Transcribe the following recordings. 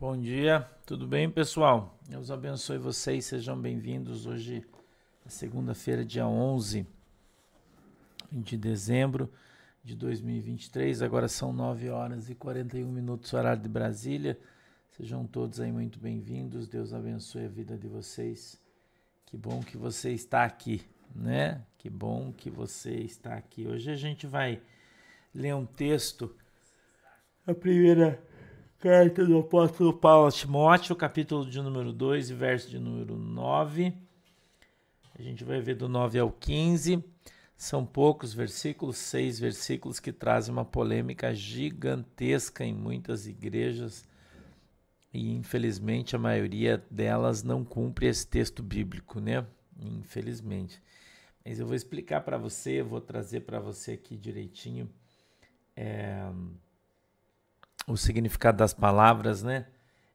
Bom dia, tudo bem, pessoal? Deus abençoe vocês, sejam bem-vindos. Hoje é segunda-feira, dia 11 de dezembro de 2023. Agora são 9 horas e 41 minutos, horário de Brasília. Sejam todos aí muito bem-vindos. Deus abençoe a vida de vocês. Que bom que você está aqui, né? Que bom que você está aqui. Hoje a gente vai ler um texto, a primeira Carta do apóstolo Paulo a Timóteo, capítulo de número 2 e verso de número 9. A gente vai ver do 9 ao 15. São poucos versículos, seis versículos que trazem uma polêmica gigantesca em muitas igrejas e infelizmente a maioria delas não cumpre esse texto bíblico, né? Infelizmente. Mas eu vou explicar para você, vou trazer para você aqui direitinho. É o significado das palavras, né?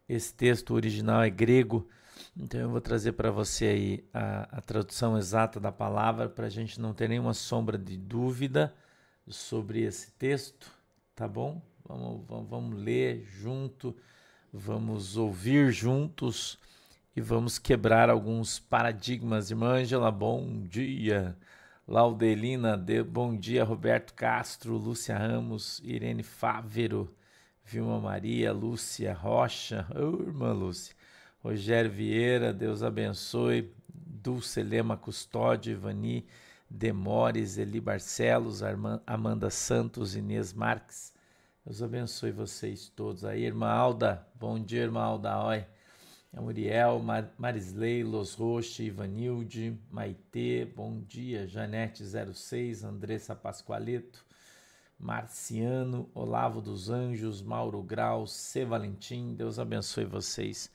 Esse texto original é grego, então eu vou trazer para você aí a, a, tradução exata da palavra para a gente não ter nenhuma sombra de dúvida sobre esse texto, tá bom? Vamos, vamos, vamos ler junto, vamos ouvir juntos e vamos quebrar alguns paradigmas. Irmã Angela, bom dia. Laudelina, de, bom dia. Roberto Castro, Lúcia Ramos, Irene Fávero. Vilma Maria, Lúcia Rocha, oh, irmã Lúcia, Rogério Vieira, Deus abençoe, Dulce Lema Custódio, Ivani Demores, Eli Barcelos, Amanda Santos, Inês Marques, Deus abençoe vocês todos aí. Irmã Alda, bom dia, irmã Alda, oi. Muriel, Mar Marisley, Los Roche, Ivanilde, Maitê, bom dia, Janete 06, Andressa Pascoaleto, Marciano, Olavo dos Anjos, Mauro Grau, C. Valentim, Deus abençoe vocês.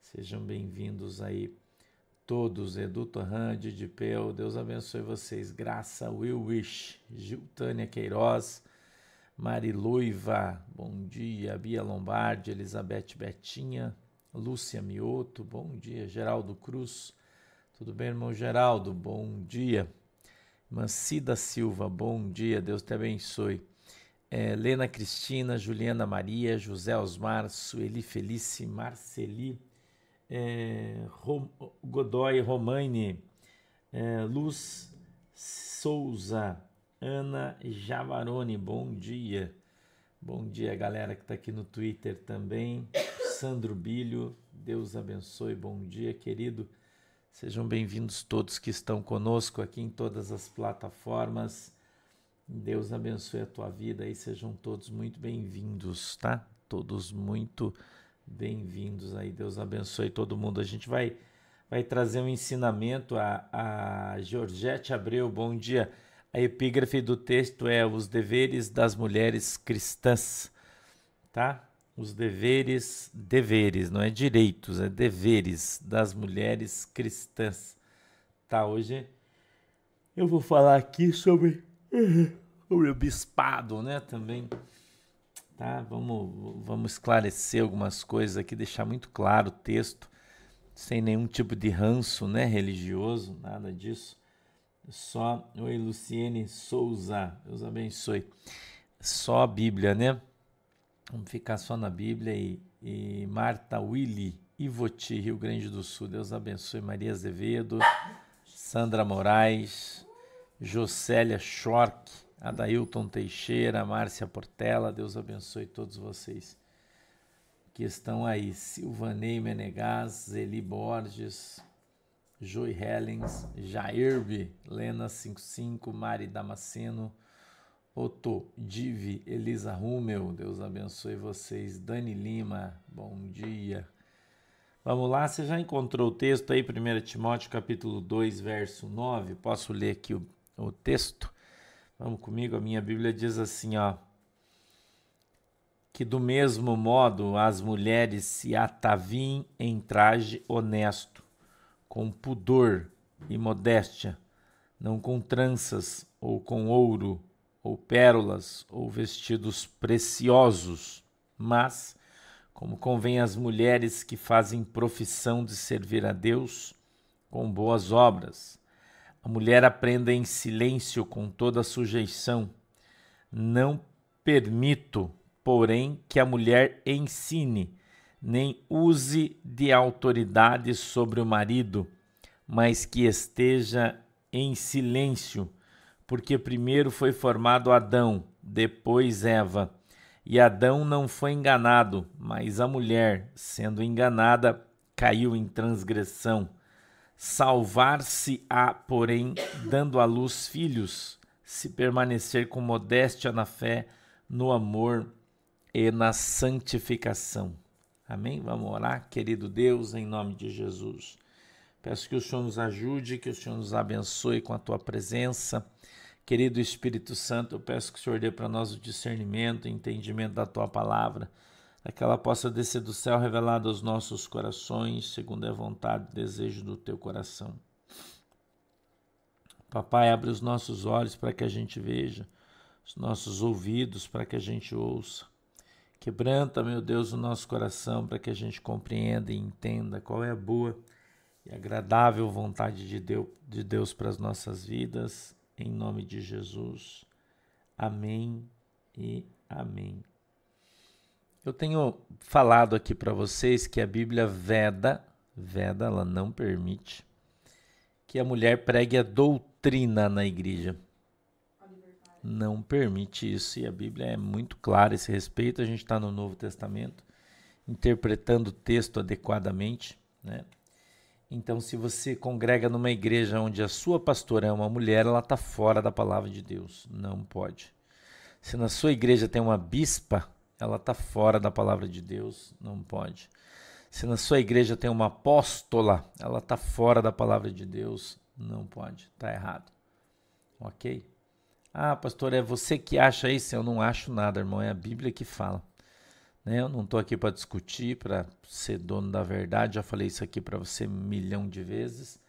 Sejam bem-vindos aí todos. Edu Torran, Didi Peu, Deus abençoe vocês. Graça, Will Wish, Giltânia Queiroz, Mariluiva, bom dia. Bia Lombardi, Elizabeth Betinha, Lúcia Mioto, bom dia. Geraldo Cruz, tudo bem, irmão Geraldo? Bom dia. Mancida Silva, bom dia, Deus te abençoe. É, Lena Cristina, Juliana Maria, José Osmar, Sueli Felice, Marceli, é, Rom, Godoy Romaine, é, Luz Souza, Ana Javarone, bom dia. Bom dia, galera que está aqui no Twitter também. Sandro Bilho, Deus abençoe, bom dia, querido. Sejam bem-vindos todos que estão conosco aqui em todas as plataformas. Deus abençoe a tua vida e sejam todos muito bem-vindos, tá? Todos muito bem-vindos aí. Deus abençoe todo mundo. A gente vai vai trazer um ensinamento a, a Georgette Abreu. Bom dia. A epígrafe do texto é os deveres das mulheres cristãs, tá? Os deveres, deveres, não é direitos, é deveres das mulheres cristãs. Tá, hoje eu vou falar aqui sobre, sobre o bispado, né, também. Tá, vamos, vamos esclarecer algumas coisas aqui, deixar muito claro o texto, sem nenhum tipo de ranço, né, religioso, nada disso. Só, oi Luciene Souza, Deus abençoe. Só a Bíblia, né? Vamos ficar só na Bíblia e, e Marta Willy, Ivoti, Rio Grande do Sul. Deus abençoe Maria Azevedo, Sandra Moraes, Jocélia Schork, Adailton Teixeira, Márcia Portela. Deus abençoe todos vocês que estão aí. Silvanei Menegaz, Eli Borges, Joy Hellens, Jairbe, Lena 55, Mari Damasceno, Otto, Divi, Elisa Rummel, Deus abençoe vocês. Dani Lima, bom dia. Vamos lá, você já encontrou o texto aí, 1 Timóteo capítulo 2, verso 9? Posso ler aqui o, o texto? Vamos comigo, a minha Bíblia diz assim, ó. Que do mesmo modo as mulheres se ataviem em traje honesto, com pudor e modéstia, não com tranças ou com ouro ou pérolas, ou vestidos preciosos, mas, como convém às mulheres que fazem profissão de servir a Deus, com boas obras. A mulher aprenda em silêncio com toda sujeição. Não permito, porém, que a mulher ensine, nem use de autoridade sobre o marido, mas que esteja em silêncio, porque primeiro foi formado Adão, depois Eva. E Adão não foi enganado, mas a mulher, sendo enganada, caiu em transgressão. Salvar-se-á, porém, dando à luz filhos, se permanecer com modéstia na fé, no amor e na santificação. Amém? Vamos orar, querido Deus, em nome de Jesus. Peço que o Senhor nos ajude, que o Senhor nos abençoe com a tua presença. Querido Espírito Santo, eu peço que o Senhor dê para nós o discernimento, o entendimento da tua palavra, para que ela possa descer do céu revelada aos nossos corações, segundo a vontade e desejo do teu coração. Papai, abre os nossos olhos para que a gente veja, os nossos ouvidos para que a gente ouça. Quebranta, meu Deus, o nosso coração para que a gente compreenda e entenda qual é a boa e agradável vontade de Deus, de Deus para as nossas vidas em nome de Jesus. Amém e amém. Eu tenho falado aqui para vocês que a Bíblia veda, veda, ela não permite que a mulher pregue a doutrina na igreja. Não permite isso e a Bíblia é muito clara a esse respeito. A gente está no Novo Testamento, interpretando o texto adequadamente, né? Então, se você congrega numa igreja onde a sua pastora é uma mulher, ela está fora da palavra de Deus. Não pode. Se na sua igreja tem uma bispa, ela está fora da palavra de Deus. Não pode. Se na sua igreja tem uma apóstola, ela está fora da palavra de Deus. Não pode. Está errado. Ok? Ah, pastor, é você que acha isso? Eu não acho nada, irmão. É a Bíblia que fala. Né? Eu não estou aqui para discutir, para ser dono da verdade. Já falei isso aqui para você um milhão de vezes.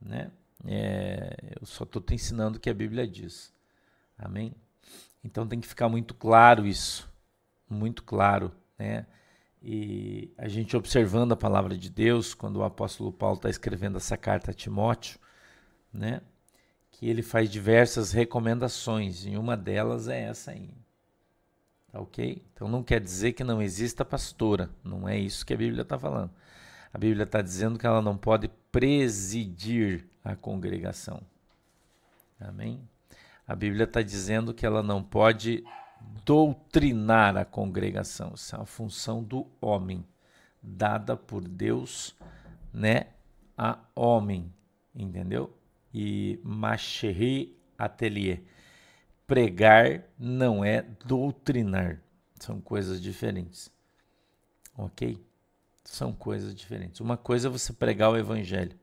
Né? É, eu só estou te ensinando o que a Bíblia diz. Amém? Então tem que ficar muito claro isso. Muito claro. Né? E a gente observando a palavra de Deus, quando o apóstolo Paulo está escrevendo essa carta a Timóteo, né? que ele faz diversas recomendações, e uma delas é essa aí. Tá ok? Então não quer dizer que não exista pastora. Não é isso que a Bíblia está falando. A Bíblia está dizendo que ela não pode presidir a congregação. Amém? A Bíblia está dizendo que ela não pode doutrinar a congregação. Isso é uma função do homem, dada por Deus, né, a homem, entendeu? E Macherri Atelier pregar não é doutrinar. São coisas diferentes. Ok? São coisas diferentes. Uma coisa é você pregar o evangelho.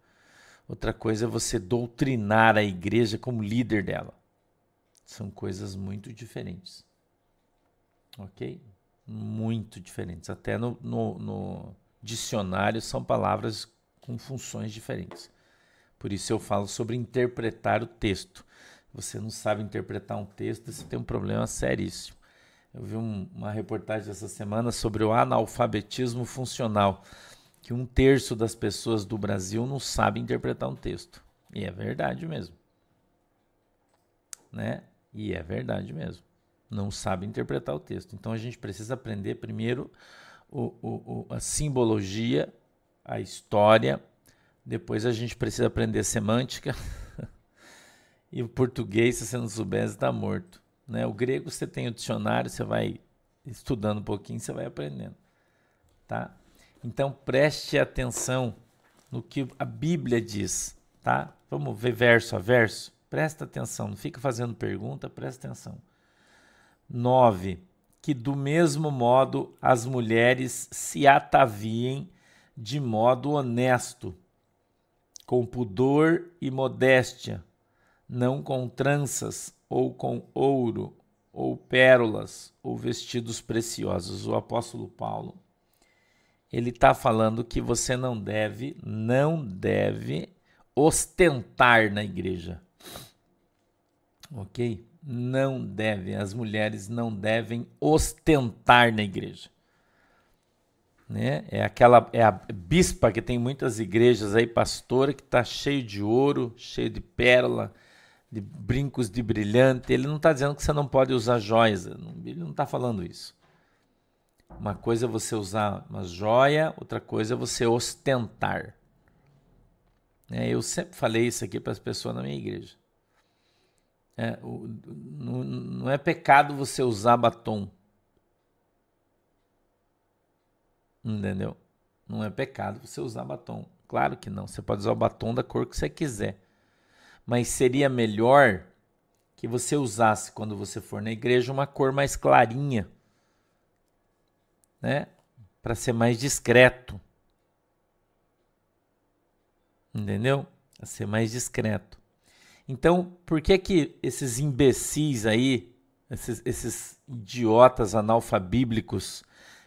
Outra coisa é você doutrinar a igreja como líder dela. São coisas muito diferentes. Ok? Muito diferentes. Até no, no, no dicionário são palavras com funções diferentes. Por isso eu falo sobre interpretar o texto você não sabe interpretar um texto, você tem um problema seríssimo. Eu vi um, uma reportagem essa semana sobre o analfabetismo funcional, que um terço das pessoas do Brasil não sabe interpretar um texto. E é verdade mesmo. Né? E é verdade mesmo. Não sabe interpretar o texto. Então a gente precisa aprender primeiro o, o, o, a simbologia, a história, depois a gente precisa aprender semântica. E o português, se você não souber, está morto. Né? O grego, você tem o dicionário, você vai estudando um pouquinho, você vai aprendendo. Tá? Então preste atenção no que a Bíblia diz. Tá? Vamos ver verso a verso? Presta atenção, não fica fazendo pergunta, presta atenção. 9. Que do mesmo modo as mulheres se ataviem de modo honesto, com pudor e modéstia, não com tranças ou com ouro ou pérolas ou vestidos preciosos. O apóstolo Paulo ele está falando que você não deve, não deve ostentar na igreja, ok? Não deve, as mulheres não devem ostentar na igreja. Né? É aquela é a bispa que tem muitas igrejas aí, pastora, que está cheio de ouro, cheio de pérola, de brincos de brilhante. Ele não está dizendo que você não pode usar joias. Ele não está falando isso. Uma coisa é você usar uma joia, outra coisa é você ostentar. É, eu sempre falei isso aqui para as pessoas na minha igreja. É, o, não, não é pecado você usar batom. Entendeu? Não é pecado você usar batom. Claro que não. Você pode usar o batom da cor que você quiser. Mas seria melhor que você usasse, quando você for na igreja, uma cor mais clarinha. Né? Para ser mais discreto. Entendeu? Para ser mais discreto. Então, por que que esses imbecis aí, esses, esses idiotas analfabíblicos,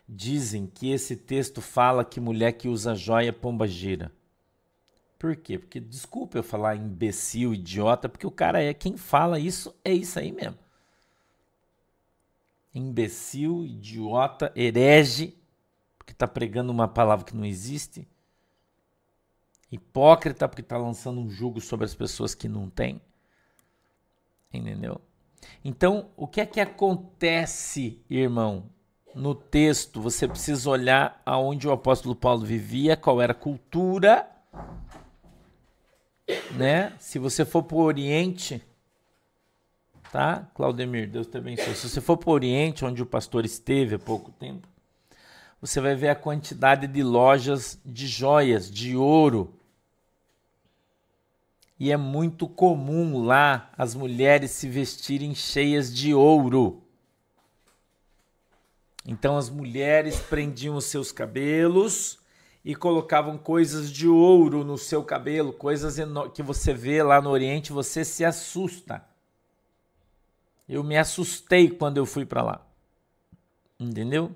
dizem que esse texto fala que mulher que usa joia pomba gira? Por quê? Porque, desculpa eu falar imbecil, idiota, porque o cara é quem fala isso, é isso aí mesmo. Imbecil, idiota, herege, porque está pregando uma palavra que não existe hipócrita porque está lançando um jugo sobre as pessoas que não têm. Entendeu? Então, o que é que acontece, irmão? No texto, você precisa olhar aonde o apóstolo Paulo vivia, qual era a cultura, né? Se você for para o Oriente, tá? Claudemir, Deus te abençoe. Se você for para o Oriente, onde o pastor esteve há pouco tempo, você vai ver a quantidade de lojas de joias, de ouro, e é muito comum lá as mulheres se vestirem cheias de ouro. Então as mulheres prendiam os seus cabelos e colocavam coisas de ouro no seu cabelo, coisas que você vê lá no Oriente, você se assusta. Eu me assustei quando eu fui para lá. Entendeu?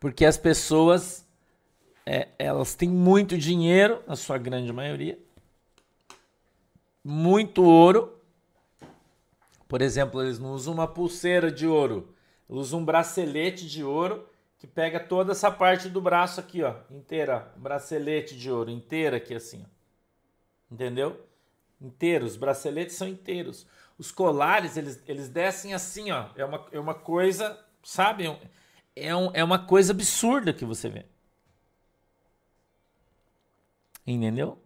Porque as pessoas, é, elas têm muito dinheiro, a sua grande maioria, muito ouro. Por exemplo, eles não usam uma pulseira de ouro, usam um bracelete de ouro que pega toda essa parte do braço aqui, ó, inteira, bracelete de ouro, inteira aqui assim, ó. Entendeu? Inteiros, os braceletes são inteiros. Os colares, eles, eles descem assim, ó. É uma, é uma coisa, sabe? É, um, é uma coisa absurda que você vê. Entendeu?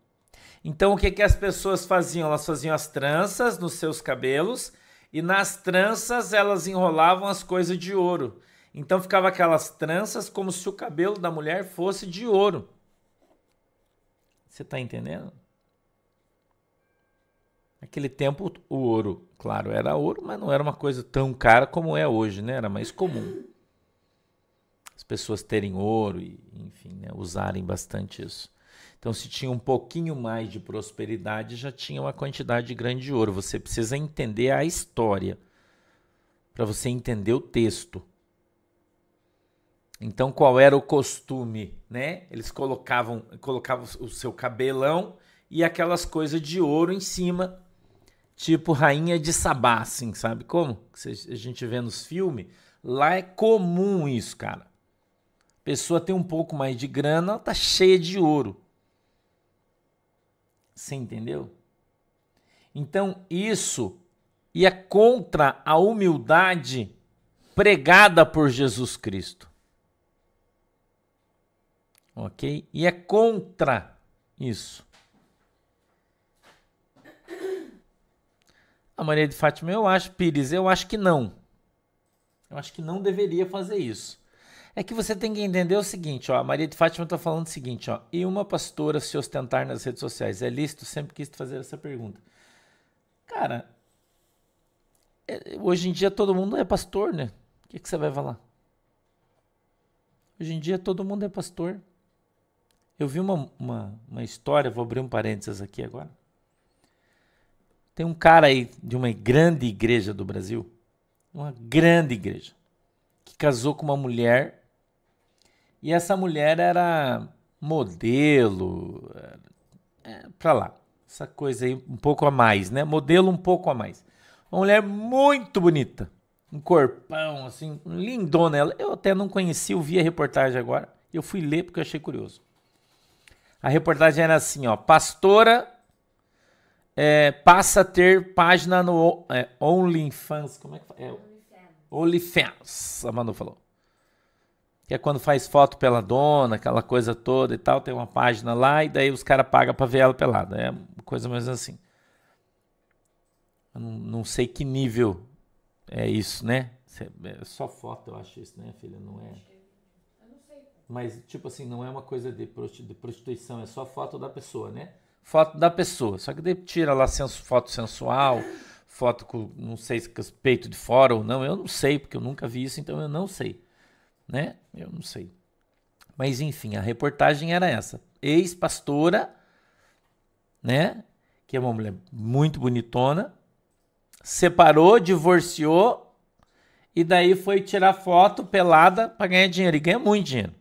Então o que, que as pessoas faziam? Elas faziam as tranças nos seus cabelos e nas tranças elas enrolavam as coisas de ouro. Então ficava aquelas tranças como se o cabelo da mulher fosse de ouro. Você está entendendo? Naquele tempo o ouro, claro, era ouro, mas não era uma coisa tão cara como é hoje, né? Era mais comum. As pessoas terem ouro e, enfim, né? usarem bastante isso. Então, se tinha um pouquinho mais de prosperidade, já tinha uma quantidade grande de ouro. Você precisa entender a história para você entender o texto. Então, qual era o costume, né? Eles colocavam, colocavam o seu cabelão e aquelas coisas de ouro em cima, tipo rainha de Sabá, assim, sabe como? A gente vê nos filmes. Lá é comum isso, cara. A pessoa tem um pouco mais de grana, ela tá cheia de ouro. Você entendeu? Então, isso ia contra a humildade pregada por Jesus Cristo. Ok? E é contra isso. A Maria de Fátima, eu acho, Pires, eu acho que não. Eu acho que não deveria fazer isso. É que você tem que entender o seguinte, ó, a Maria de Fátima está falando o seguinte, ó, e uma pastora se ostentar nas redes sociais, é lícito? Sempre quis fazer essa pergunta. Cara, é, hoje em dia todo mundo é pastor, né? O que, que você vai falar? Hoje em dia todo mundo é pastor. Eu vi uma, uma, uma história, vou abrir um parênteses aqui agora. Tem um cara aí de uma grande igreja do Brasil, uma grande igreja, que casou com uma mulher e essa mulher era modelo, é, pra lá. Essa coisa aí um pouco a mais, né? Modelo um pouco a mais. Uma mulher muito bonita. Um corpão, assim, lindona ela. Eu até não conheci, eu vi a reportagem agora. Eu fui ler porque eu achei curioso. A reportagem era assim, ó. Pastora é, passa a ter página no é, OnlyFans. Como é que fala? É, OnlyFans, a Manu falou. que é quando faz foto pela dona, aquela coisa toda e tal, tem uma página lá e daí os caras pagam para ver ela pelada. É coisa mais assim. Eu não, não sei que nível é isso, né? É só foto, eu acho isso, né, filha? Não é. Mas, tipo assim, não é uma coisa de prostituição, é só foto da pessoa, né? Foto da pessoa. Só que daí tira lá foto sensual, foto com, não sei se com os peitos de fora ou não. Eu não sei, porque eu nunca vi isso, então eu não sei né? Eu não sei. Mas enfim, a reportagem era essa. Ex-pastora, né? Que é uma mulher muito bonitona, separou, divorciou e daí foi tirar foto pelada para ganhar dinheiro. E ganha muito dinheiro.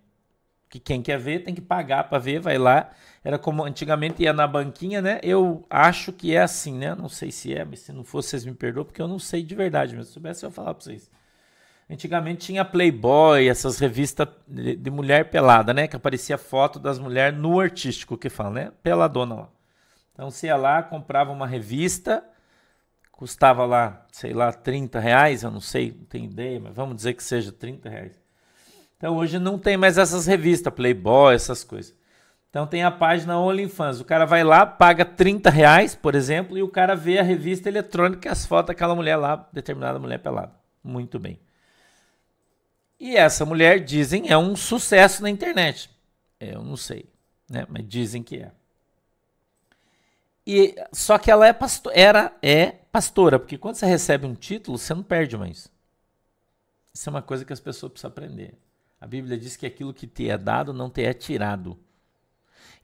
Que quem quer ver tem que pagar para ver, vai lá. Era como antigamente ia na banquinha, né? Eu acho que é assim, né? Não sei se é, mas se não for, vocês me perdoam, porque eu não sei de verdade. Mas se soubesse, eu ia falar para vocês. Antigamente tinha Playboy, essas revistas de, de, mulher pelada, né? Que aparecia foto das mulheres no artístico, que fala, né? Peladona lá. Então você ia lá, comprava uma revista, custava lá, sei lá, 30 reais, eu não sei, não tenho ideia, mas vamos dizer que seja 30 reais. Então hoje não tem mais essas revistas, Playboy, essas coisas. Então tem a página OnlyFans. O cara vai lá, paga 30 reais, por exemplo, e o cara vê a revista eletrônica e as fotos daquela mulher lá, determinada mulher pelada. Muito bem. E essa mulher, dizem, é um sucesso na internet. Eu não sei, né? Mas dizem que é. E só que ela é pastor, era é pastora, porque quando você recebe um título, você não perde mais. Isso é uma coisa que as pessoas precisam aprender. A Bíblia diz que aquilo que te é dado não te é tirado.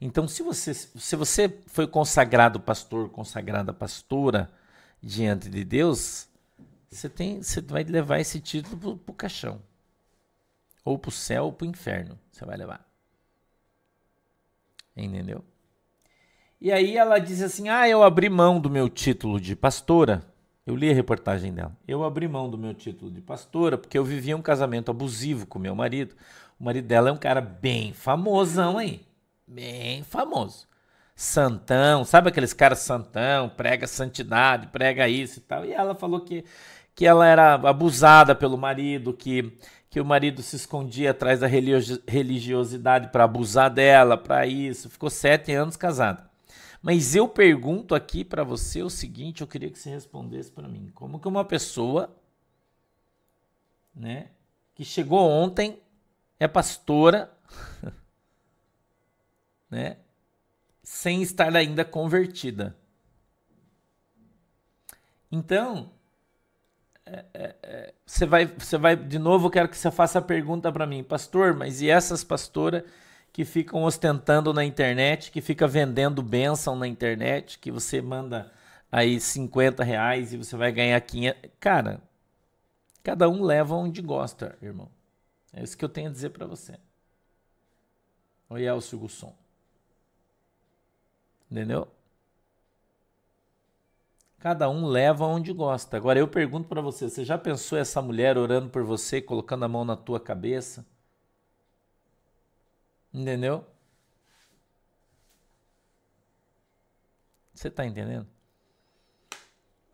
Então, se você, se você foi consagrado pastor, consagrada pastora diante de Deus, você, tem, você vai levar esse título para o caixão. Ou para o céu ou para o inferno. Você vai levar. Entendeu? E aí ela diz assim: Ah, eu abri mão do meu título de pastora. Eu li a reportagem dela. Eu abri mão do meu título de pastora porque eu vivia um casamento abusivo com meu marido. O marido dela é um cara bem famosão aí. Bem famoso. Santão, sabe aqueles caras santão, prega santidade, prega isso e tal. E ela falou que, que ela era abusada pelo marido, que que o marido se escondia atrás da religiosidade para abusar dela, para isso. Ficou sete anos casada. Mas eu pergunto aqui para você o seguinte, eu queria que você respondesse para mim. Como que uma pessoa, né, que chegou ontem, é pastora, né, sem estar ainda convertida. Então, é, é, é, você vai, você vai, de novo, eu quero que você faça a pergunta para mim, pastor, mas e essas pastoras que ficam ostentando na internet, que fica vendendo bênção na internet, que você manda aí 50 reais e você vai ganhar 500. Cara, cada um leva onde gosta, irmão. É isso que eu tenho a dizer para você. Oi, Elcio Gusson. Entendeu? Cada um leva onde gosta. Agora eu pergunto para você, você já pensou essa mulher orando por você, colocando a mão na tua cabeça? Entendeu? Você está entendendo?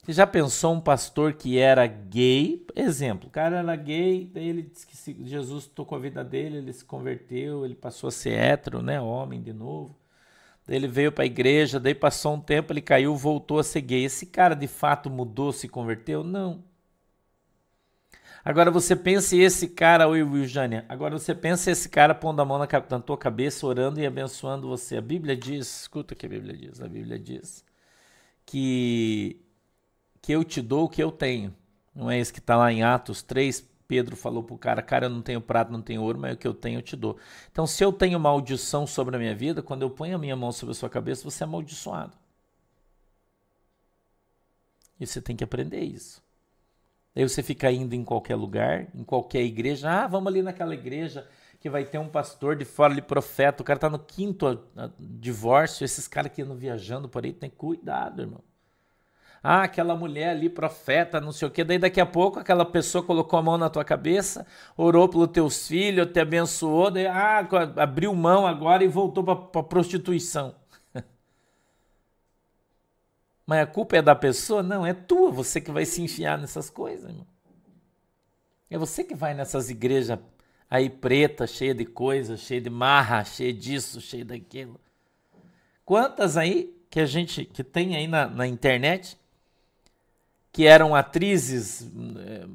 Você já pensou um pastor que era gay? Exemplo, o cara era gay, daí ele disse que Jesus tocou a vida dele, ele se converteu, ele passou a ser hétero, né? Homem de novo ele veio para a igreja, daí passou um tempo, ele caiu, voltou a ser gay. Esse cara de fato mudou, se converteu? Não. Agora você pensa esse cara, oi Will Jânia, agora você pensa esse cara pondo a mão na, na tua cabeça, orando e abençoando você. A Bíblia diz, escuta o que a Bíblia diz, a Bíblia diz que, que eu te dou o que eu tenho. Não é isso que está lá em Atos 3, Pedro falou para o cara: Cara, eu não tenho prata, não tenho ouro, mas o que eu tenho eu te dou. Então, se eu tenho maldição sobre a minha vida, quando eu ponho a minha mão sobre a sua cabeça, você é amaldiçoado. E você tem que aprender isso. Aí você fica indo em qualquer lugar, em qualquer igreja. Ah, vamos ali naquela igreja que vai ter um pastor de fora de profeta. O cara está no quinto divórcio. Esses caras que andam viajando por aí, tem cuidado, irmão. Ah, aquela mulher ali, profeta, não sei o quê. Daí daqui a pouco aquela pessoa colocou a mão na tua cabeça, orou pelos teus filhos, te abençoou, daí, ah, abriu mão agora e voltou para a prostituição. Mas a culpa é da pessoa? Não, é tua, você que vai se enfiar nessas coisas, irmão. É você que vai nessas igrejas aí preta, cheia de coisa, cheia de marra, cheia disso, cheia daquilo. Quantas aí que a gente que tem aí na, na internet que eram atrizes. Eh,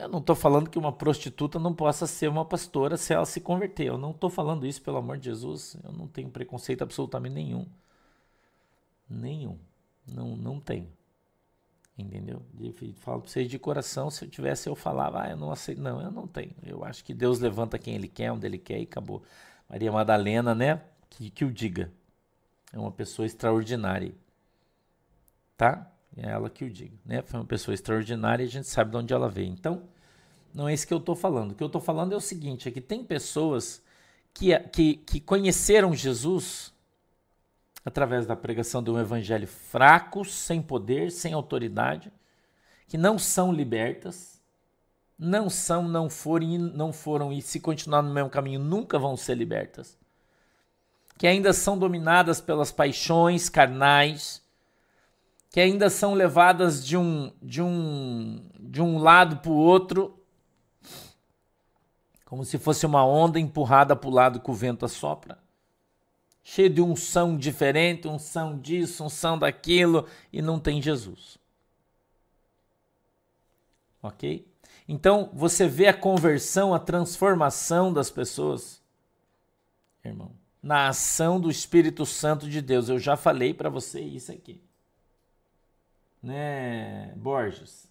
eu não estou falando que uma prostituta não possa ser uma pastora se ela se converter. Eu não estou falando isso, pelo amor de Jesus. Eu não tenho preconceito absolutamente nenhum. Nenhum. Não, não tenho. Entendeu? falo para vocês de coração, se eu tivesse eu falava, ah, eu não aceito. Não, eu não tenho. Eu acho que Deus levanta quem Ele quer, onde Ele quer e acabou. Maria Madalena, né? Que, que o diga. É uma pessoa extraordinária. Tá? É ela que o diga. Né? Foi uma pessoa extraordinária e a gente sabe de onde ela veio. Então, não é isso que eu estou falando. O que eu estou falando é o seguinte: é que tem pessoas que, que, que conheceram Jesus através da pregação de um evangelho fraco, sem poder, sem autoridade, que não são libertas, não são, não foram, não foram e se continuar no mesmo caminho nunca vão ser libertas, que ainda são dominadas pelas paixões carnais, que ainda são levadas de um de um de um lado para o outro, como se fosse uma onda empurrada para o lado que o vento assopra cheio de unção diferente, unção disso, unção daquilo, e não tem Jesus. Ok? Então, você vê a conversão, a transformação das pessoas, irmão, na ação do Espírito Santo de Deus. Eu já falei para você isso aqui. Né, Borges?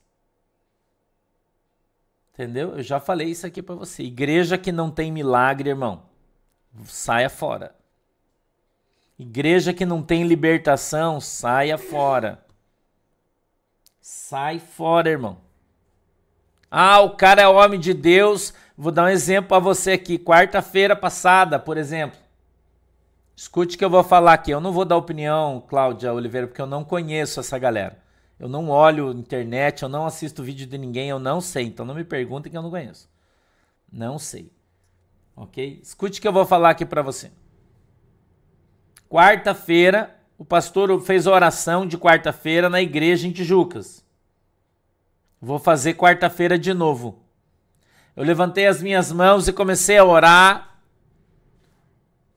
Entendeu? Eu já falei isso aqui para você. Igreja que não tem milagre, irmão, saia fora. Igreja que não tem libertação, saia fora. Sai fora, irmão. Ah, o cara é homem de Deus. Vou dar um exemplo para você aqui. Quarta-feira passada, por exemplo. Escute o que eu vou falar aqui. Eu não vou dar opinião, Cláudia Oliveira, porque eu não conheço essa galera. Eu não olho internet, eu não assisto vídeo de ninguém, eu não sei. Então não me perguntem que eu não conheço. Não sei. Ok? Escute o que eu vou falar aqui para você. Quarta-feira, o pastor fez oração de quarta-feira na igreja em Tijucas. Vou fazer quarta-feira de novo. Eu levantei as minhas mãos e comecei a orar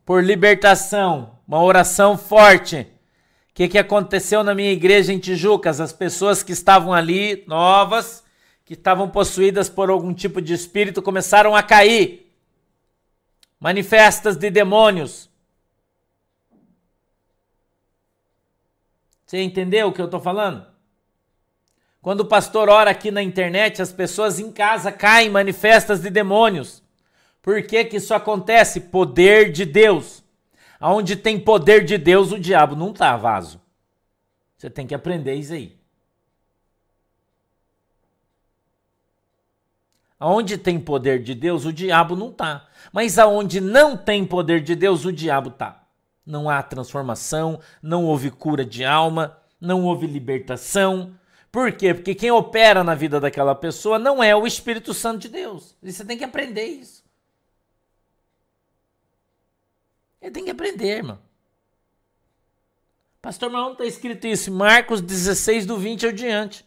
por libertação, uma oração forte. O que, que aconteceu na minha igreja em Tijucas? As pessoas que estavam ali, novas, que estavam possuídas por algum tipo de espírito, começaram a cair. Manifestas de demônios. Você entendeu o que eu estou falando? Quando o pastor ora aqui na internet, as pessoas em casa caem manifestas de demônios. Por que, que isso acontece? Poder de Deus. Aonde tem poder de Deus, o diabo não tá, vaso. Você tem que aprender isso aí. Aonde tem poder de Deus, o diabo não tá. Mas aonde não tem poder de Deus, o diabo tá não há transformação, não houve cura de alma, não houve libertação. Por quê? Porque quem opera na vida daquela pessoa não é o Espírito Santo de Deus. E você tem que aprender isso. Ele tem que aprender, irmão. Pastor, mas está escrito isso? Marcos 16, do 20 ao diante.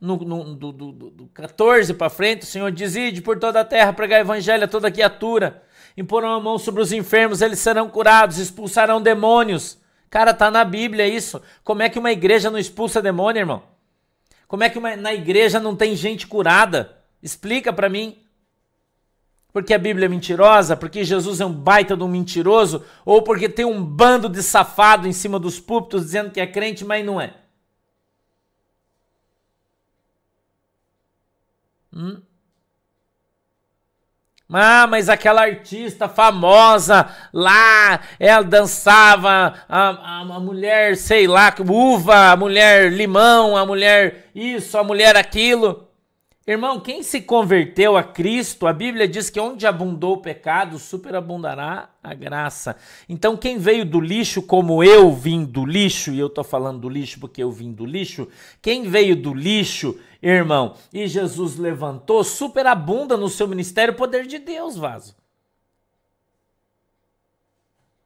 No, no, do, do, do 14 para frente, o Senhor diz: Ide por toda a terra, pregar evangelho a toda criatura imporão a mão sobre os enfermos, eles serão curados, expulsarão demônios. Cara, tá na Bíblia isso. Como é que uma igreja não expulsa demônio, irmão? Como é que uma, na igreja não tem gente curada? Explica para mim. Porque a Bíblia é mentirosa? Porque Jesus é um baita de um mentiroso? Ou porque tem um bando de safado em cima dos púlpitos dizendo que é crente, mas não é? Hum? Ah, mas aquela artista famosa lá, ela dançava, a, a, a, mulher, sei lá, uva, a mulher limão, a mulher isso, a mulher aquilo. Irmão, quem se converteu a Cristo, a Bíblia diz que onde abundou o pecado, superabundará a graça. Então, quem veio do lixo, como eu vim do lixo, e eu estou falando do lixo porque eu vim do lixo, quem veio do lixo, irmão, e Jesus levantou, superabunda no seu ministério o poder de Deus, vaso.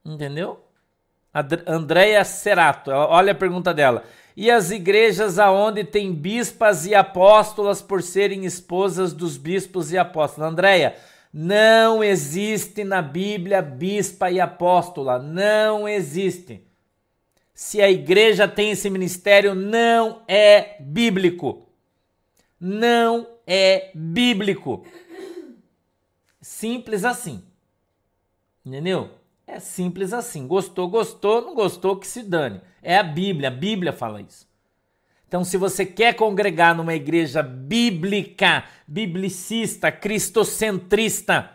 Entendeu? Andréia Cerato, olha a pergunta dela. E as igrejas aonde tem bispas e apóstolas por serem esposas dos bispos e apóstolos. Andréia, não existe na Bíblia bispa e apóstola, não existe. Se a igreja tem esse ministério, não é bíblico. Não é bíblico. Simples assim. Entendeu? É simples assim. Gostou, gostou, não gostou, que se dane. É a Bíblia, a Bíblia fala isso. Então, se você quer congregar numa igreja bíblica, biblicista, cristocentrista,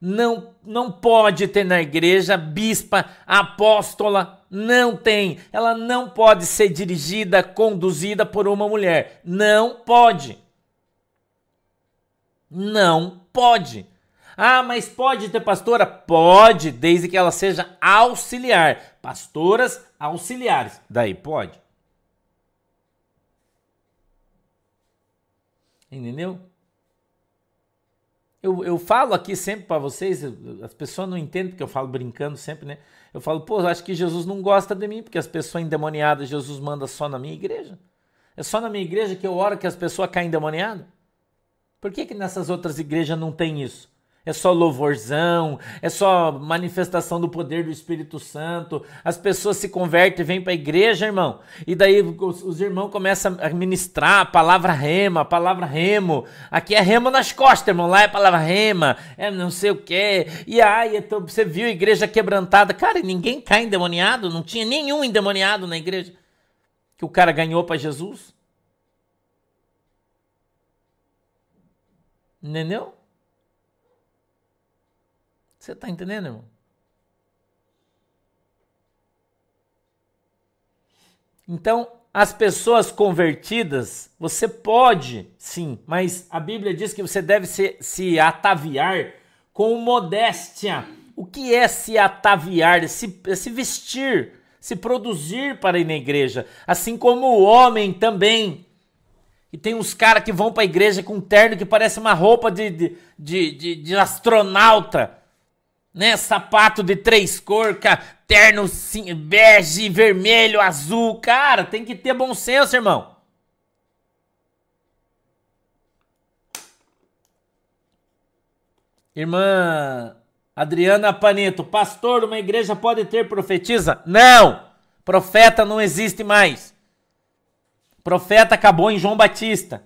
não, não pode ter na igreja bispa, apóstola, não tem. Ela não pode ser dirigida, conduzida por uma mulher. Não pode. Não pode. Ah, mas pode ter pastora? Pode, desde que ela seja auxiliar. Pastoras auxiliares. Daí pode. Entendeu? Eu, eu falo aqui sempre para vocês, as pessoas não entendem porque eu falo brincando sempre, né? Eu falo, pô, acho que Jesus não gosta de mim, porque as pessoas endemoniadas Jesus manda só na minha igreja. É só na minha igreja que eu oro que as pessoas caem endemoniadas? Por que, que nessas outras igrejas não tem isso? É só louvorzão, é só manifestação do poder do Espírito Santo. As pessoas se convertem, vêm para a igreja, irmão. E daí os, os, irmãos começam a ministrar a palavra rema, a palavra remo. Aqui é remo nas costas, irmão. Lá é palavra rema, é não sei o quê. E aí, então, você viu a igreja quebrantada. Cara, ninguém cai endemoniado, não tinha nenhum endemoniado na igreja. Que o cara ganhou para Jesus. Entendeu? Você está entendendo, irmão? Então, as pessoas convertidas, você pode, sim, mas a Bíblia diz que você deve se, se ataviar com modéstia. O que é se ataviar? Se, se vestir, se produzir para ir na igreja. Assim como o homem também. E tem uns caras que vão para a igreja com um terno que parece uma roupa de, de, de, de, de astronauta né? Sapato de três cores, terno bege, vermelho, azul. Cara, tem que ter bom senso, irmão. Irmã Adriana Paneto, pastor, uma igreja pode ter profetisa? Não! Profeta não existe mais. Profeta acabou em João Batista.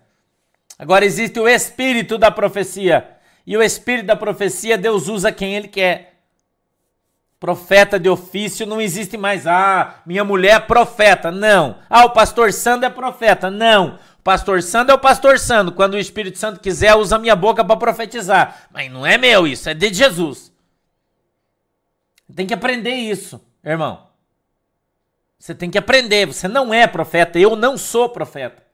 Agora existe o espírito da profecia. E o espírito da profecia, Deus usa quem ele quer. Profeta de ofício não existe mais. Ah, minha mulher é profeta. Não. Ah, o pastor Sandro é profeta. Não. O pastor Sandro é o pastor Sandro. Quando o Espírito Santo quiser, usa minha boca para profetizar. Mas não é meu isso, é de Jesus. Tem que aprender isso, irmão. Você tem que aprender. Você não é profeta. Eu não sou profeta.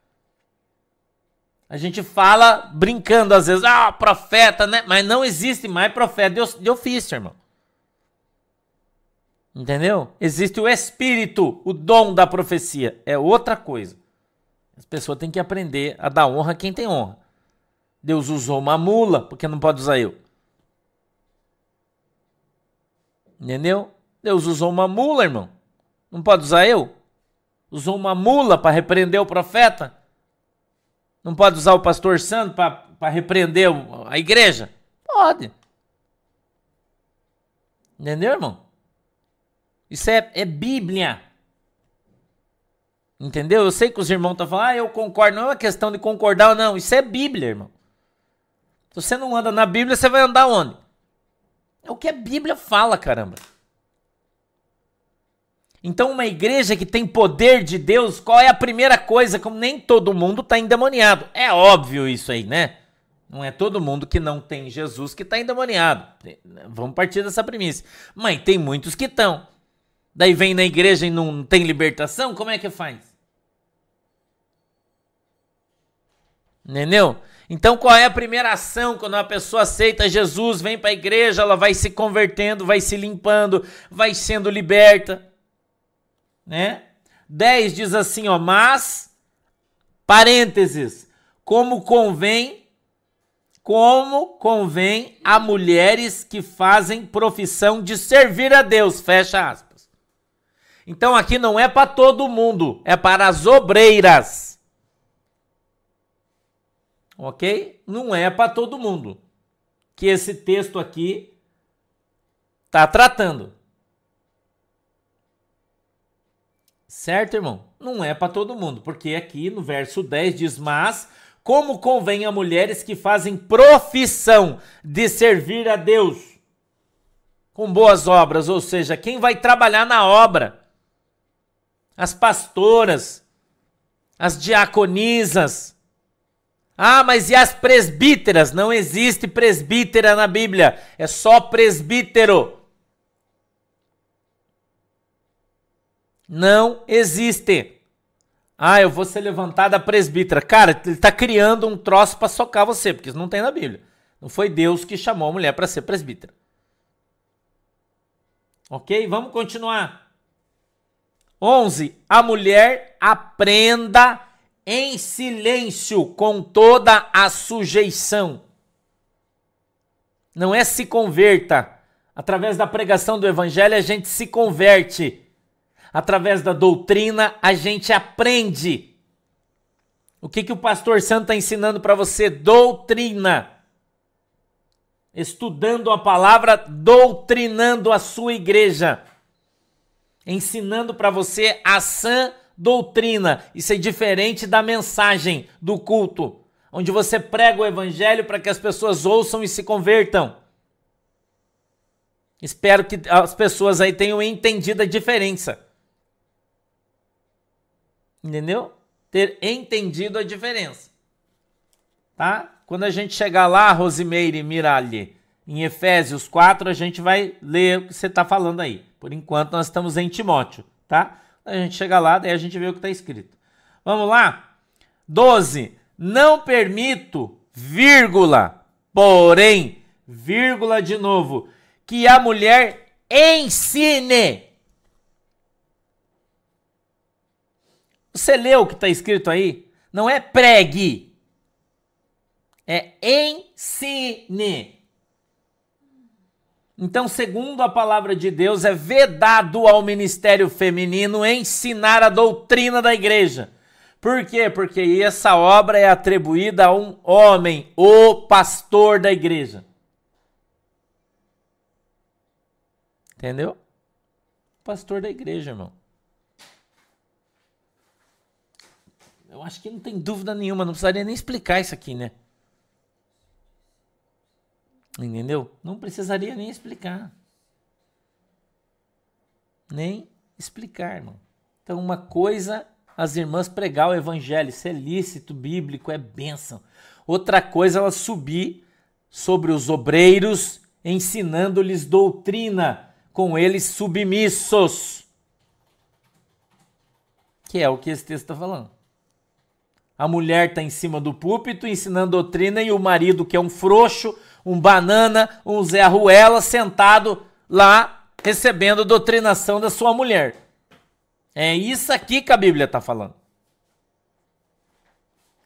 A gente fala brincando às vezes, ah, profeta, né? Mas não existe mais profeta de ofício, irmão. Entendeu? Existe o espírito, o dom da profecia. É outra coisa. As pessoas têm que aprender a dar honra a quem tem honra. Deus usou uma mula, porque não pode usar eu. Entendeu? Deus usou uma mula, irmão. Não pode usar eu? Usou uma mula para repreender o profeta? Não pode usar o pastor santo para repreender a igreja? Pode. Entendeu, irmão? Isso é, é Bíblia. Entendeu? Eu sei que os irmãos estão falando, ah, eu concordo. Não é uma questão de concordar ou não. Isso é Bíblia, irmão. Se você não anda na Bíblia, você vai andar onde? É o que a Bíblia fala, caramba. Então, uma igreja que tem poder de Deus, qual é a primeira coisa? Como nem todo mundo está endemoniado. É óbvio isso aí, né? Não é todo mundo que não tem Jesus que está endemoniado. Vamos partir dessa premissa. Mas tem muitos que estão. Daí vem na igreja e não tem libertação, como é que faz? Entendeu? Então, qual é a primeira ação quando uma pessoa aceita Jesus, vem para a igreja, ela vai se convertendo, vai se limpando, vai sendo liberta? Né? 10 diz assim, ó, mas parênteses, como convém como convém a mulheres que fazem profissão de servir a Deus, fecha aspas. Então aqui não é para todo mundo, é para as obreiras. Ok? Não é para todo mundo que esse texto aqui está tratando. Certo, irmão? Não é para todo mundo, porque aqui no verso 10 diz: Mas como convém a mulheres que fazem profissão de servir a Deus com boas obras, ou seja, quem vai trabalhar na obra, as pastoras, as diaconisas. Ah, mas e as presbíteras? Não existe presbítera na Bíblia, é só presbítero. Não existe. Ah, eu vou ser levantada presbítera. Cara, ele está criando um troço para socar você, porque isso não tem na Bíblia. Não foi Deus que chamou a mulher para ser presbítera. Ok? Vamos continuar. 11. A mulher aprenda em silêncio com toda a sujeição. Não é se converta. Através da pregação do evangelho a gente se converte. Através da doutrina a gente aprende. O que, que o pastor santo está ensinando para você? Doutrina estudando a palavra, doutrinando a sua igreja, ensinando para você a sã doutrina. Isso é diferente da mensagem do culto, onde você prega o evangelho para que as pessoas ouçam e se convertam. Espero que as pessoas aí tenham entendido a diferença. Entendeu? Ter entendido a diferença. Tá? Quando a gente chegar lá, Rosimeire Miralli, em Efésios 4, a gente vai ler o que você está falando aí. Por enquanto, nós estamos em Timóteo, tá? A gente chega lá, daí a gente vê o que está escrito. Vamos lá? 12. Não permito, vírgula, porém, vírgula de novo, que a mulher ensine. Você leu o que está escrito aí? Não é pregue, é ensine. Então, segundo a palavra de Deus, é vedado ao ministério feminino ensinar a doutrina da igreja. Por quê? Porque essa obra é atribuída a um homem, o pastor da igreja. Entendeu? Pastor da igreja, irmão. Eu acho que não tem dúvida nenhuma, não precisaria nem explicar isso aqui, né? Entendeu? Não precisaria nem explicar. Nem explicar, irmão. Então, uma coisa, as irmãs pregar o evangelho, isso é lícito, bíblico, é bênção. Outra coisa, elas subir sobre os obreiros, ensinando-lhes doutrina, com eles submissos. Que é o que esse texto está falando. A mulher está em cima do púlpito ensinando doutrina e o marido, que é um frouxo, um banana, um Zé Ruela sentado lá recebendo doutrinação da sua mulher. É isso aqui que a Bíblia está falando.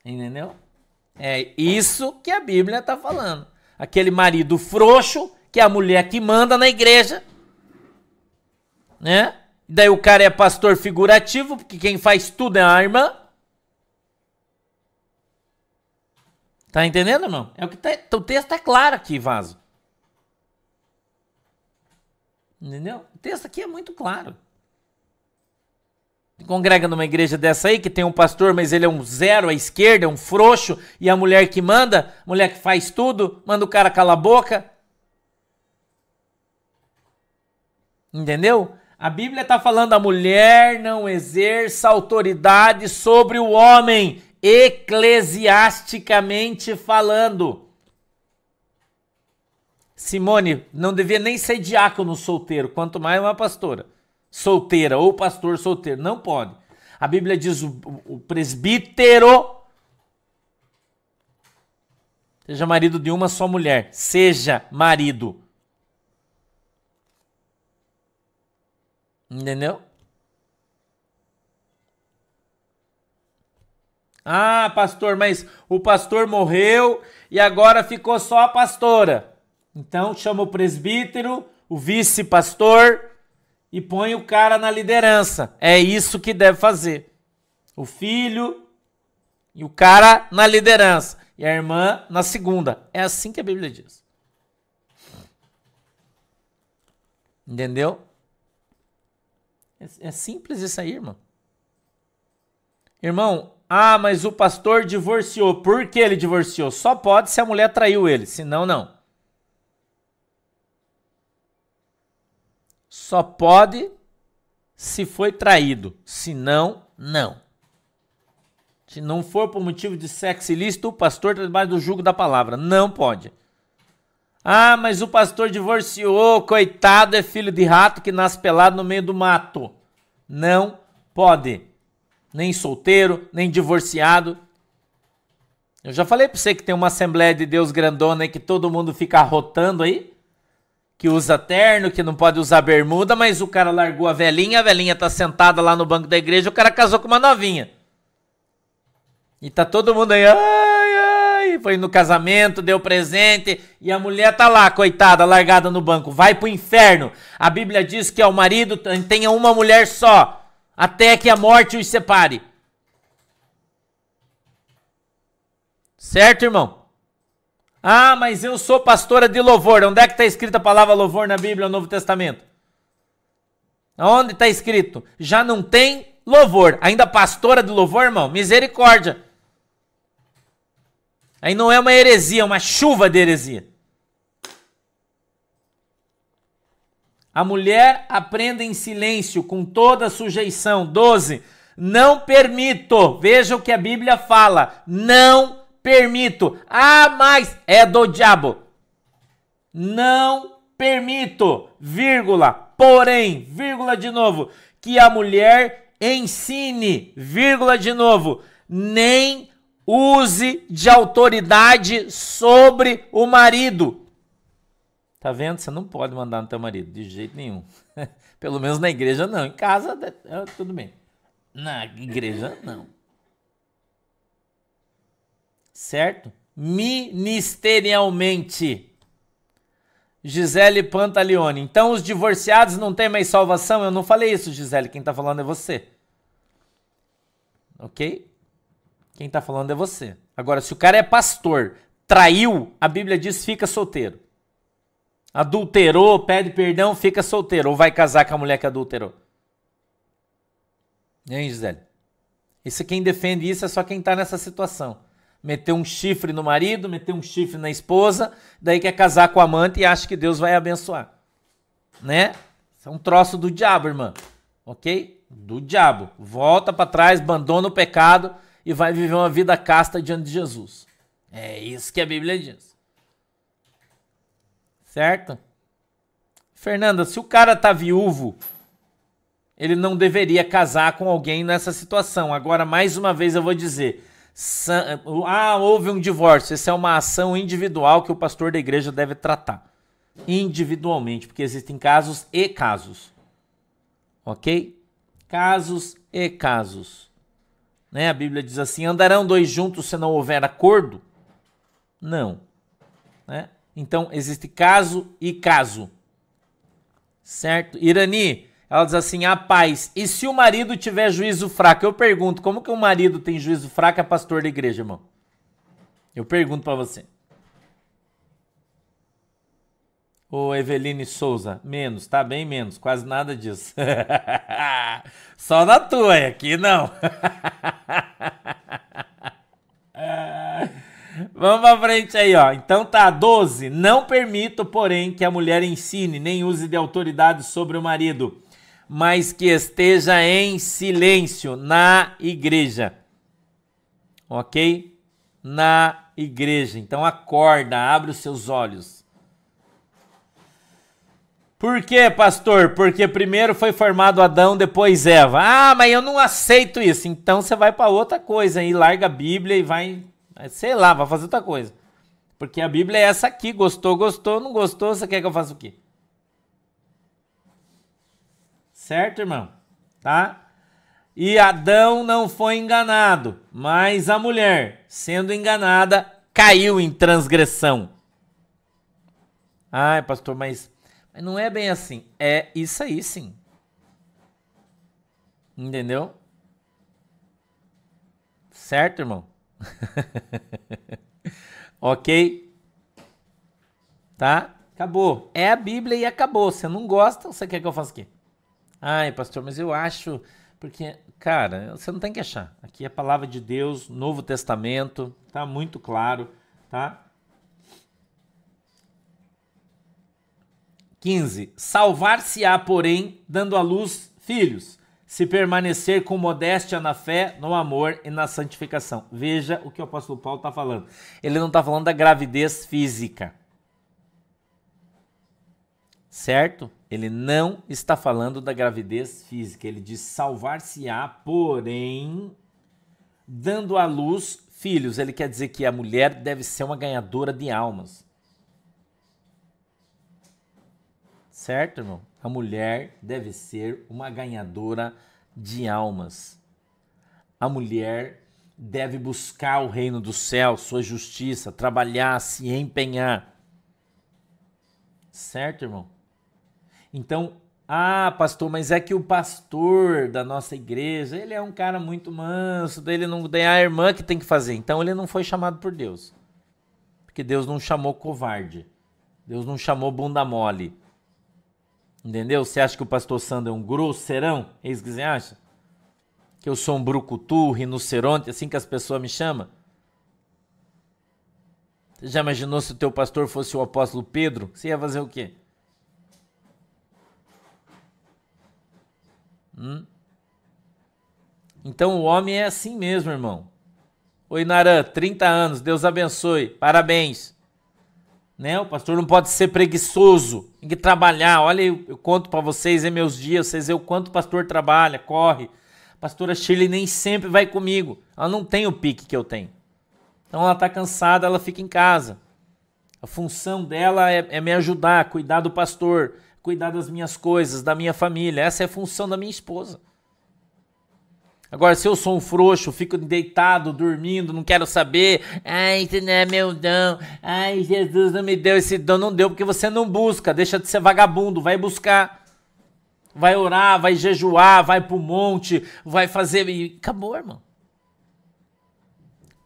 Entendeu? É isso que a Bíblia está falando. Aquele marido frouxo, que é a mulher que manda na igreja, né? Daí o cara é pastor figurativo, porque quem faz tudo é a irmã. Tá entendendo, irmão? É o que tá, o texto é claro aqui, vaso. Entendeu? O texto aqui é muito claro. Congrega numa igreja dessa aí que tem um pastor, mas ele é um zero à esquerda, é um frouxo, e a mulher que manda, mulher que faz tudo, manda o cara calar a boca. Entendeu? A Bíblia está falando a mulher não exerça autoridade sobre o homem eclesiasticamente falando. Simone não devia nem ser diácono solteiro, quanto mais uma pastora solteira ou pastor solteiro. Não pode. A Bíblia diz o, o presbítero seja marido de uma só mulher. Seja marido. Entendeu? Ah, pastor, mas o pastor morreu e agora ficou só a pastora. Então chama o presbítero, o vice-pastor e põe o cara na liderança. É isso que deve fazer. O filho e o cara na liderança e a irmã na segunda. É assim que a Bíblia diz. Entendeu? É, é simples isso aí, irmão. Irmão, ah, mas o pastor divorciou. Por que ele divorciou? Só pode se a mulher traiu ele, senão não. Só pode se foi traído, senão não. Se não for por motivo de sexo ilícito, o pastor está debaixo do jugo da palavra. Não pode. Ah, mas o pastor divorciou, coitado, é filho de rato que nasce pelado no meio do mato. Não pode nem solteiro, nem divorciado. Eu já falei para você que tem uma Assembleia de Deus grandona aí que todo mundo fica rotando aí, que usa terno, que não pode usar bermuda, mas o cara largou a velhinha, a velhinha tá sentada lá no banco da igreja, o cara casou com uma novinha. E tá todo mundo aí, ai, ai, foi no casamento, deu presente, e a mulher tá lá, coitada, largada no banco, vai pro inferno. A Bíblia diz que o marido tenha uma mulher só até que a morte os separe. Certo, irmão? Ah, mas eu sou pastora de louvor. Onde é que está escrita a palavra louvor na Bíblia, no Novo Testamento? Onde está escrito? Já não tem louvor. Ainda pastora de louvor, irmão? Misericórdia. Aí não é uma heresia, é uma chuva de heresia. A mulher aprenda em silêncio, com toda sujeição. 12. Não permito. Veja o que a Bíblia fala. Não permito. Ah, mas é do diabo. Não permito, vírgula, porém, vírgula de novo, que a mulher ensine, vírgula de novo, nem use de autoridade sobre o marido. Tá vendo? Você não pode mandar no teu marido, de jeito nenhum. Pelo menos na igreja não. Em casa, é, tudo bem. Na igreja, não. Certo? Ministerialmente. Gisele Pantaleone. Então os divorciados não têm mais salvação? Eu não falei isso, Gisele. Quem tá falando é você. Ok? Quem tá falando é você. Agora, se o cara é pastor, traiu, a Bíblia diz fica solteiro adulterou, pede perdão, fica solteiro. Ou vai casar com a mulher que adulterou. Hein, Gisele? Isso quem defende isso é só quem tá nessa situação. Meteu um chifre no marido, meteu um chifre na esposa, daí quer casar com a amante e acha que Deus vai abençoar. Né? Isso é um troço do diabo, irmã. Ok? Do diabo. Volta para trás, abandona o pecado e vai viver uma vida casta diante de Jesus. É isso que a Bíblia diz. Certo? Fernanda, se o cara tá viúvo, ele não deveria casar com alguém nessa situação. Agora, mais uma vez eu vou dizer, ah, houve um divórcio. Essa é uma ação individual que o pastor da igreja deve tratar. Individualmente, porque existem casos e casos. Ok? Casos e casos. Né? A Bíblia diz assim: andarão dois juntos se não houver acordo? Não. Né? Então, existe caso e caso. Certo? Irani, ela diz assim: a paz. E se o marido tiver juízo fraco? Eu pergunto: como que o marido tem juízo fraco é pastor da igreja, irmão? Eu pergunto para você. Ô Eveline Souza, menos, tá bem menos, quase nada disso. Só na tua, aqui não. Vamos pra frente aí, ó. Então tá, 12. Não permito, porém, que a mulher ensine nem use de autoridade sobre o marido, mas que esteja em silêncio na igreja. Ok? Na igreja. Então acorda, abre os seus olhos. Por quê, pastor? Porque primeiro foi formado Adão, depois Eva. Ah, mas eu não aceito isso. Então você vai para outra coisa aí, larga a Bíblia e vai Sei lá, vai fazer outra coisa. Porque a Bíblia é essa aqui. Gostou, gostou, não gostou, você quer que eu faça o quê? Certo, irmão? Tá? E Adão não foi enganado, mas a mulher, sendo enganada, caiu em transgressão. Ai, pastor, mas, mas não é bem assim. É isso aí, sim. Entendeu? Certo, irmão? ok? Tá? Acabou. É a Bíblia e acabou. Você não gosta, você quer que eu faça o quê? Ai, pastor, mas eu acho. Porque, cara, você não tem que achar. Aqui é a palavra de Deus, Novo Testamento, tá muito claro, tá? 15. Salvar-se-á, porém, dando à luz filhos, se permanecer com modéstia na fé, no amor e na santificação. Veja o que o apóstolo Paulo está falando. Ele não está falando da gravidez física. Certo? Ele não está falando da gravidez física. Ele diz salvar-se-á, porém, dando à luz filhos. Ele quer dizer que a mulher deve ser uma ganhadora de almas. Certo, irmão? A mulher deve ser uma ganhadora de almas. A mulher deve buscar o reino do céu, sua justiça, trabalhar, se empenhar. Certo, irmão? Então, ah, pastor, mas é que o pastor da nossa igreja, ele é um cara muito manso, dele não é a irmã que tem que fazer. Então ele não foi chamado por Deus. Porque Deus não chamou covarde. Deus não chamou bunda mole. Entendeu? Você acha que o pastor Sandro é um grosseirão? É isso que você acha? Que eu sou um brucutu, rinoceronte, assim que as pessoas me chamam? Você já imaginou se o teu pastor fosse o apóstolo Pedro? Você ia fazer o quê? Hum? Então o homem é assim mesmo, irmão. Oi, Naran, 30 anos, Deus abençoe, parabéns. Né? O pastor não pode ser preguiçoso, tem que trabalhar. Olha, eu, eu conto para vocês em meus dias, vocês veem o quanto o pastor trabalha, corre. A pastora Shirley nem sempre vai comigo. Ela não tem o pique que eu tenho. Então ela está cansada, ela fica em casa. A função dela é, é me ajudar, cuidar do pastor, cuidar das minhas coisas, da minha família. Essa é a função da minha esposa. Agora, se eu sou um frouxo, fico deitado, dormindo, não quero saber. Ai, isso não é meu dom. Ai, Jesus não me deu esse dom. Não deu porque você não busca. Deixa de ser vagabundo, vai buscar. Vai orar, vai jejuar, vai pro monte, vai fazer. E acabou, irmão.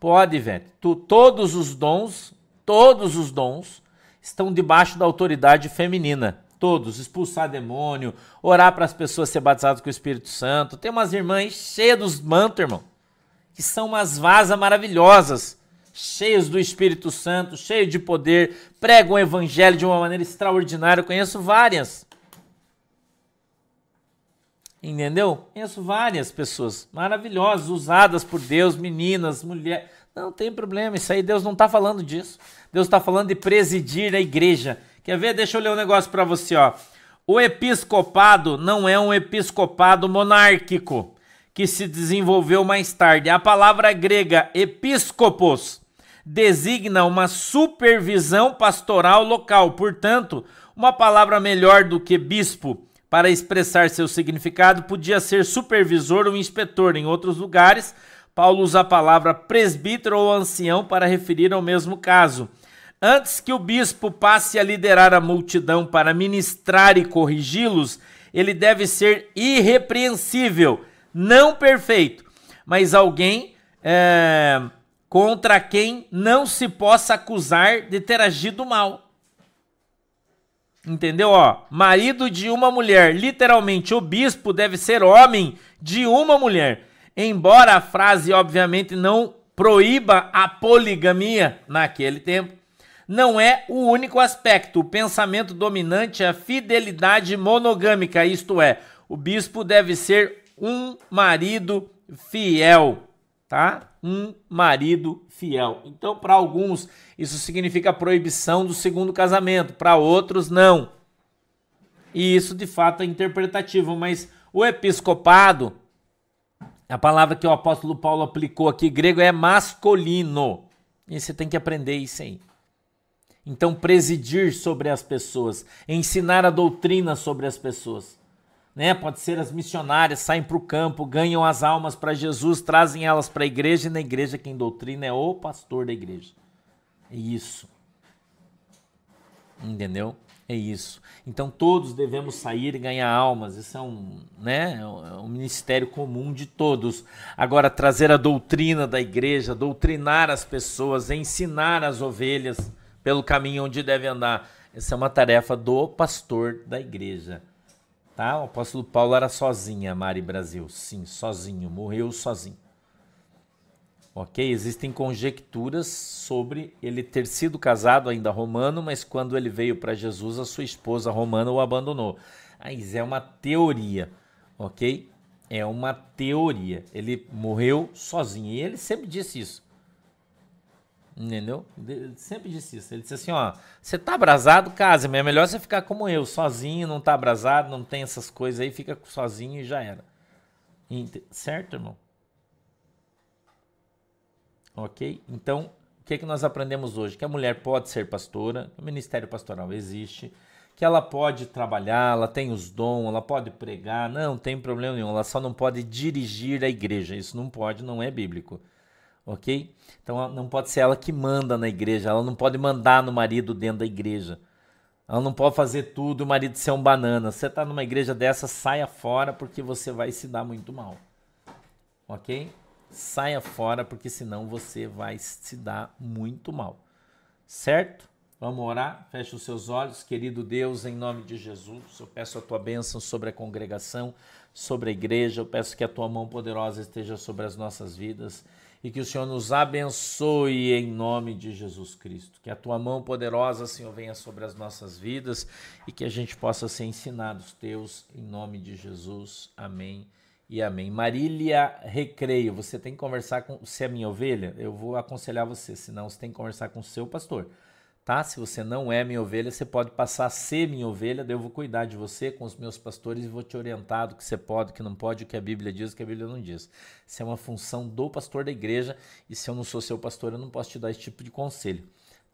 Pode, velho. Tu, todos os dons, todos os dons estão debaixo da autoridade feminina todos, expulsar demônio, orar para as pessoas ser batizadas com o Espírito Santo. Tem umas irmãs cheias dos mantos, irmão, que são umas vasas maravilhosas, cheias do Espírito Santo, cheias de poder, pregam o evangelho de uma maneira extraordinária. Eu conheço várias. Entendeu? Conheço várias pessoas maravilhosas, usadas por Deus, meninas, mulheres. Não tem problema, isso aí Deus não está falando disso. Deus está falando de presidir a igreja Quer ver? Deixa eu ler um negócio para você, ó. O episcopado não é um episcopado monárquico que se desenvolveu mais tarde. A palavra grega episcopos designa uma supervisão pastoral local, portanto, uma palavra melhor do que bispo para expressar seu significado podia ser supervisor ou inspetor. Em outros lugares, Paulo usa a palavra presbítero ou ancião para referir ao mesmo caso. Antes que o bispo passe a liderar a multidão para ministrar e corrigi-los, ele deve ser irrepreensível, não perfeito, mas alguém é, contra quem não se possa acusar de ter agido mal. Entendeu? Ó, marido de uma mulher, literalmente o bispo deve ser homem de uma mulher. Embora a frase obviamente não proíba a poligamia naquele tempo, não é o único aspecto. O pensamento dominante é a fidelidade monogâmica, isto é, o bispo deve ser um marido fiel, tá? Um marido fiel. Então, para alguns, isso significa proibição do segundo casamento, para outros, não. E isso de fato é interpretativo, mas o episcopado, a palavra que o apóstolo Paulo aplicou aqui, grego, é masculino. E você tem que aprender isso aí. Então, presidir sobre as pessoas, ensinar a doutrina sobre as pessoas. Né? Pode ser as missionárias saem para o campo, ganham as almas para Jesus, trazem elas para a igreja e na igreja quem doutrina é o pastor da igreja. É isso. Entendeu? É isso. Então todos devemos sair e ganhar almas. Isso é um, né, é um ministério comum de todos. Agora trazer a doutrina da igreja, doutrinar as pessoas, ensinar as ovelhas pelo caminho onde deve andar. Essa é uma tarefa do pastor da igreja. Tá? O apóstolo Paulo era sozinho, Mari Brasil. Sim, sozinho, morreu sozinho. Ok? Existem conjecturas sobre ele ter sido casado ainda romano, mas quando ele veio para Jesus, a sua esposa romana o abandonou. Mas é uma teoria, ok? É uma teoria. Ele morreu sozinho. E ele sempre disse isso. Entendeu? Ele sempre disse isso. Ele disse assim: ó, você tá abrasado, casa, mas é melhor você ficar como eu, sozinho, não tá abrasado, não tem essas coisas aí, fica sozinho e já era. Certo, irmão? Ok? Então, o que, é que nós aprendemos hoje? Que a mulher pode ser pastora, o ministério pastoral existe, que ela pode trabalhar, ela tem os dons, ela pode pregar, não tem problema nenhum, ela só não pode dirigir a igreja, isso não pode, não é bíblico. Ok? Então não pode ser ela que manda na igreja, ela não pode mandar no marido dentro da igreja. Ela não pode fazer tudo, o marido ser um banana. Você está numa igreja dessa, saia fora porque você vai se dar muito mal. Ok? saia fora, porque senão você vai se dar muito mal. Certo? Vamos orar? Feche os seus olhos, querido Deus, em nome de Jesus. Eu peço a tua bênção sobre a congregação, sobre a igreja. Eu peço que a tua mão poderosa esteja sobre as nossas vidas e que o Senhor nos abençoe em nome de Jesus Cristo. Que a tua mão poderosa, Senhor, venha sobre as nossas vidas e que a gente possa ser ensinados teus em nome de Jesus. Amém e amém. Marília Recreio, você tem que conversar com. Se é minha ovelha, eu vou aconselhar você, senão você tem que conversar com o seu pastor. Tá? Se você não é minha ovelha, você pode passar a ser minha ovelha, daí eu vou cuidar de você com os meus pastores e vou te orientar do que você pode, o que não pode, o que a Bíblia diz, o que a Bíblia não diz. Isso é uma função do pastor da igreja e se eu não sou seu pastor, eu não posso te dar esse tipo de conselho.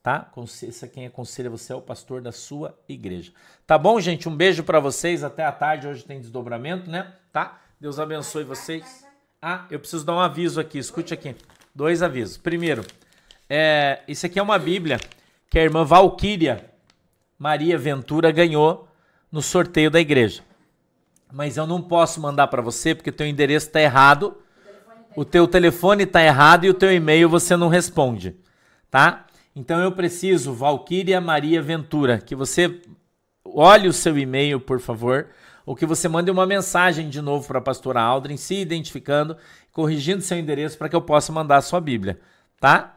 Tá? Esse quem aconselha você é o pastor da sua igreja. Tá bom, gente? Um beijo para vocês. Até a tarde. Hoje tem desdobramento, né? Tá? Deus abençoe vocês. Ah, eu preciso dar um aviso aqui. Escute aqui. Dois avisos. Primeiro, é, isso aqui é uma Bíblia que a irmã Valquíria Maria Ventura ganhou no sorteio da igreja. Mas eu não posso mandar para você porque o teu endereço está errado, o teu telefone está errado e o teu e-mail você não responde, tá? Então eu preciso, Valquíria Maria Ventura, que você olhe o seu e-mail, por favor, ou que você mande uma mensagem de novo para a pastora Aldrin, se identificando, corrigindo seu endereço para que eu possa mandar a sua Bíblia, tá?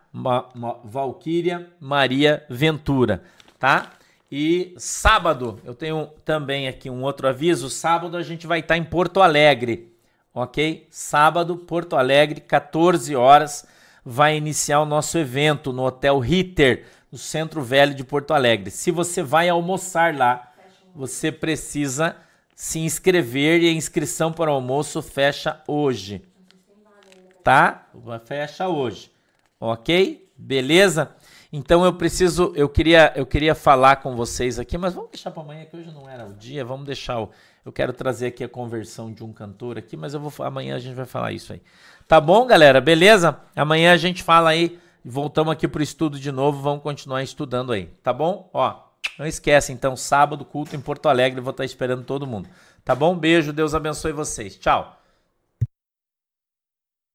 Valquíria Maria Ventura, tá? E sábado, eu tenho também aqui um outro aviso, sábado a gente vai estar em Porto Alegre, ok? Sábado, Porto Alegre, 14 horas, vai iniciar o nosso evento no Hotel Ritter, no Centro Velho de Porto Alegre. Se você vai almoçar lá, você precisa se inscrever e a inscrição para o almoço fecha hoje. Tá? Fecha hoje. Ok? Beleza? Então eu preciso, eu queria, eu queria falar com vocês aqui, mas vamos deixar para amanhã que hoje não era o dia. Vamos deixar o, eu quero trazer aqui a conversão de um cantor aqui, mas eu vou amanhã a gente vai falar isso aí. Tá bom, galera? Beleza? Amanhã a gente fala aí, voltamos aqui pro estudo de novo, vamos continuar estudando aí. Tá bom? Ó, não esquece, então, sábado, culto em Porto Alegre, vou estar esperando todo mundo. Tá bom? Beijo, Deus abençoe vocês. Tchau.